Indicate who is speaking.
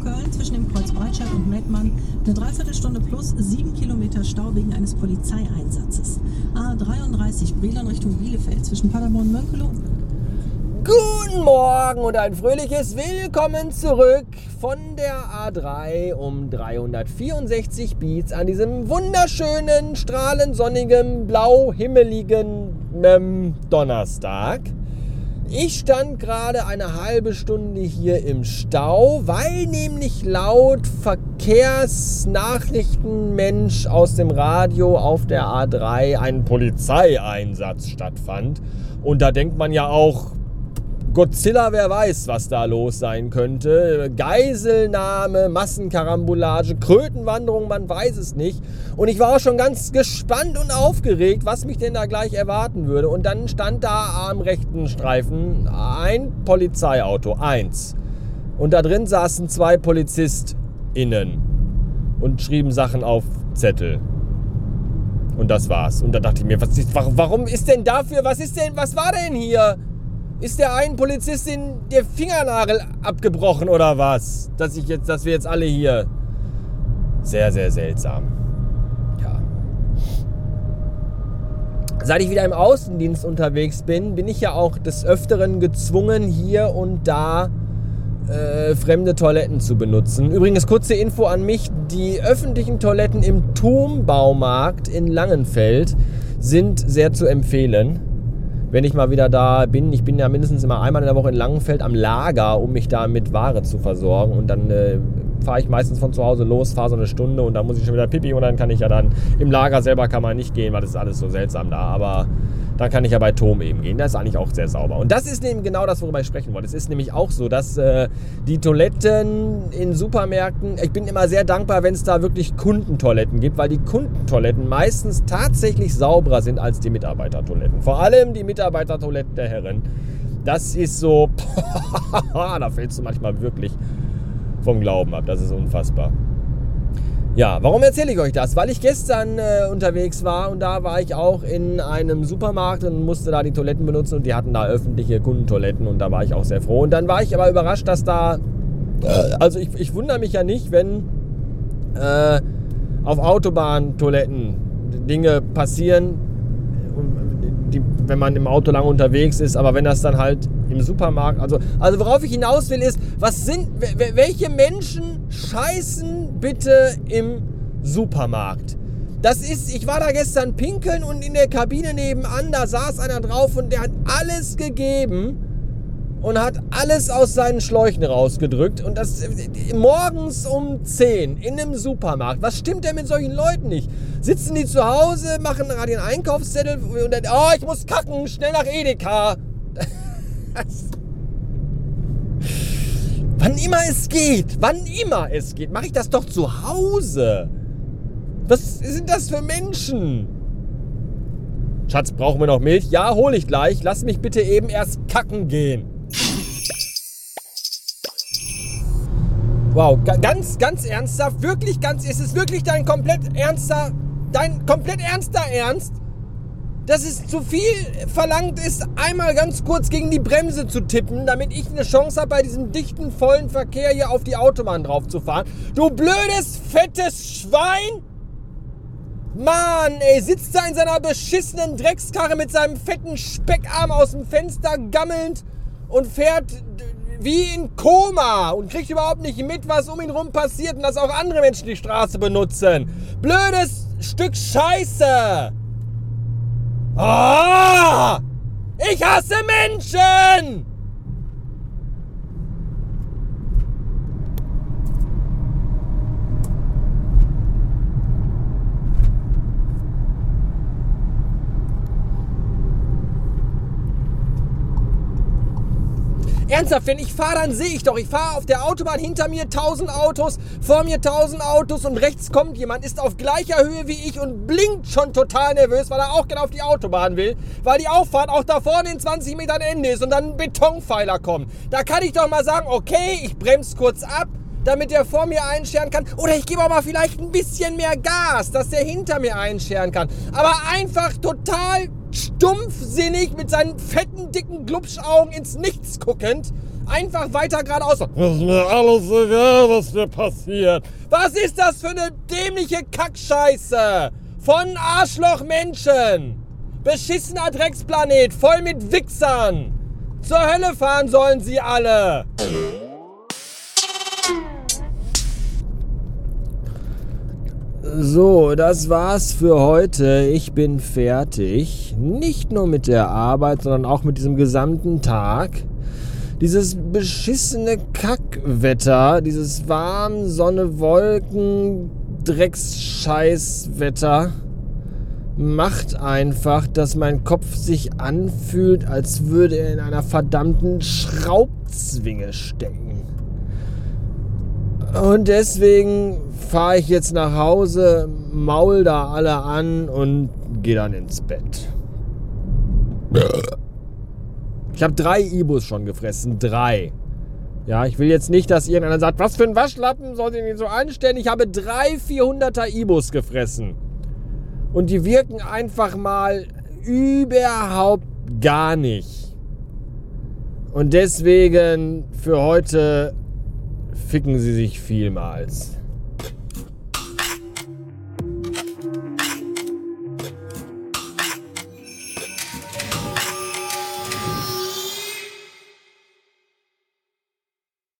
Speaker 1: Köln zwischen dem Kreuz Breitscheid und Mettmann eine Dreiviertelstunde plus sieben Kilometer Stau wegen eines Polizeieinsatzes. A33 Brilon Richtung Bielefeld zwischen Paderborn und Mönkelo.
Speaker 2: Guten Morgen und ein fröhliches Willkommen zurück von der A3 um 364 Beats an diesem wunderschönen, strahlend sonnigen, blau himmeligen ähm, Donnerstag. Ich stand gerade eine halbe Stunde hier im Stau, weil nämlich laut Verkehrsnachrichtenmensch aus dem Radio auf der A3 ein Polizeieinsatz stattfand. Und da denkt man ja auch, Godzilla, wer weiß, was da los sein könnte. Geiselnahme, Massenkarambolage, Krötenwanderung, man weiß es nicht. Und ich war auch schon ganz gespannt und aufgeregt, was mich denn da gleich erwarten würde. Und dann stand da am rechten Streifen ein Polizeiauto, eins. Und da drin saßen zwei PolizistInnen und schrieben Sachen auf Zettel. Und das war's. Und da dachte ich mir, was ist, warum ist denn dafür, was ist denn, was war denn hier? Ist der einen Polizistin der Fingernagel abgebrochen oder was? Dass ich jetzt, dass wir jetzt alle hier. Sehr, sehr seltsam. Ja. Seit ich wieder im Außendienst unterwegs bin, bin ich ja auch des Öfteren gezwungen, hier und da äh, fremde Toiletten zu benutzen. Übrigens, kurze Info an mich: Die öffentlichen Toiletten im Turmbaumarkt in Langenfeld sind sehr zu empfehlen wenn ich mal wieder da bin. Ich bin ja mindestens immer einmal in der Woche in Langenfeld am Lager, um mich da mit Ware zu versorgen. Und dann äh, fahre ich meistens von zu Hause los, fahre so eine Stunde und dann muss ich schon wieder pipi und dann kann ich ja dann im Lager selber kann man nicht gehen, weil das ist alles so seltsam da. Aber dann kann ich ja bei Tom eben gehen. Das ist eigentlich auch sehr sauber. Und das ist eben genau das, worüber ich sprechen wollte. Es ist nämlich auch so, dass äh, die Toiletten in Supermärkten, ich bin immer sehr dankbar, wenn es da wirklich Kundentoiletten gibt, weil die Kundentoiletten meistens tatsächlich sauberer sind als die Mitarbeitertoiletten. Vor allem die Mitarbeitertoiletten der Herren. Das ist so, da fällst du manchmal wirklich vom Glauben ab. Das ist unfassbar. Ja, warum erzähle ich euch das? Weil ich gestern äh, unterwegs war und da war ich auch in einem Supermarkt und musste da die Toiletten benutzen und die hatten da öffentliche Kundentoiletten und da war ich auch sehr froh. Und dann war ich aber überrascht, dass da, äh, also ich, ich wundere mich ja nicht, wenn äh, auf Autobahntoiletten Dinge passieren, die, wenn man im Auto lang unterwegs ist, aber wenn das dann halt im Supermarkt, also, also worauf ich hinaus will ist, was sind, welche Menschen scheißen bitte im Supermarkt? Das ist, ich war da gestern pinkeln und in der Kabine nebenan, da saß einer drauf und der hat alles gegeben und hat alles aus seinen Schläuchen rausgedrückt. Und das morgens um 10 in einem Supermarkt. Was stimmt denn mit solchen Leuten nicht? Sitzen die zu Hause, machen gerade den Einkaufszettel und dann, oh, ich muss kacken, schnell nach Edeka. Wann immer es geht, wann immer es geht, mache ich das doch zu Hause. Was sind das für Menschen? Schatz, brauchen wir noch Milch? Ja, hole ich gleich. Lass mich bitte eben erst kacken gehen. Wow, ganz, ganz ernsthaft, wirklich ganz, ist es wirklich dein komplett ernster, dein komplett ernster Ernst? Dass es zu viel verlangt ist, einmal ganz kurz gegen die Bremse zu tippen, damit ich eine Chance habe, bei diesem dichten, vollen Verkehr hier auf die Autobahn drauf zu fahren. Du blödes, fettes Schwein! Mann, ey, sitzt da in seiner beschissenen Dreckskarre mit seinem fetten Speckarm aus dem Fenster gammelnd und fährt wie in Koma und kriegt überhaupt nicht mit, was um ihn rum passiert und dass auch andere Menschen die Straße benutzen. Blödes Stück Scheiße! Oh! Ich hasse Menschen! Ernsthaft, wenn ich fahre, dann sehe ich doch. Ich fahre auf der Autobahn hinter mir 1000 Autos, vor mir 1000 Autos und rechts kommt jemand, ist auf gleicher Höhe wie ich und blinkt schon total nervös, weil er auch gerne auf die Autobahn will, weil die Auffahrt auch da vorne in 20 Metern Ende ist und dann ein Betonpfeiler kommt. Da kann ich doch mal sagen, okay, ich bremse kurz ab, damit der vor mir einscheren kann. Oder ich gebe aber vielleicht ein bisschen mehr Gas, dass der hinter mir einscheren kann. Aber einfach total stumpfsinnig mit seinen fetten, dicken Glubschaugen ins Nichts guckend, Einfach weiter geradeaus. Das ist mir alles egal, was mir passiert. Was ist das für eine dämliche Kackscheiße? Von Arschlochmenschen. Beschissener Drecksplanet, voll mit Wichsern. Zur Hölle fahren sollen sie alle. So, das war's für heute. Ich bin fertig. Nicht nur mit der Arbeit, sondern auch mit diesem gesamten Tag. Dieses beschissene Kackwetter, dieses warm, Sonne, Wolken, Drecksscheißwetter macht einfach, dass mein Kopf sich anfühlt, als würde er in einer verdammten Schraubzwinge stecken. Und deswegen fahre ich jetzt nach Hause, maul da alle an und gehe dann ins Bett. Ich habe drei Ibus schon gefressen. Drei. Ja, ich will jetzt nicht, dass irgendeiner sagt, was für ein Waschlappen soll ich nicht so anstellen. Ich habe drei 400er Ibus gefressen. Und die wirken einfach mal überhaupt gar nicht. Und deswegen für heute ficken sie sich vielmals.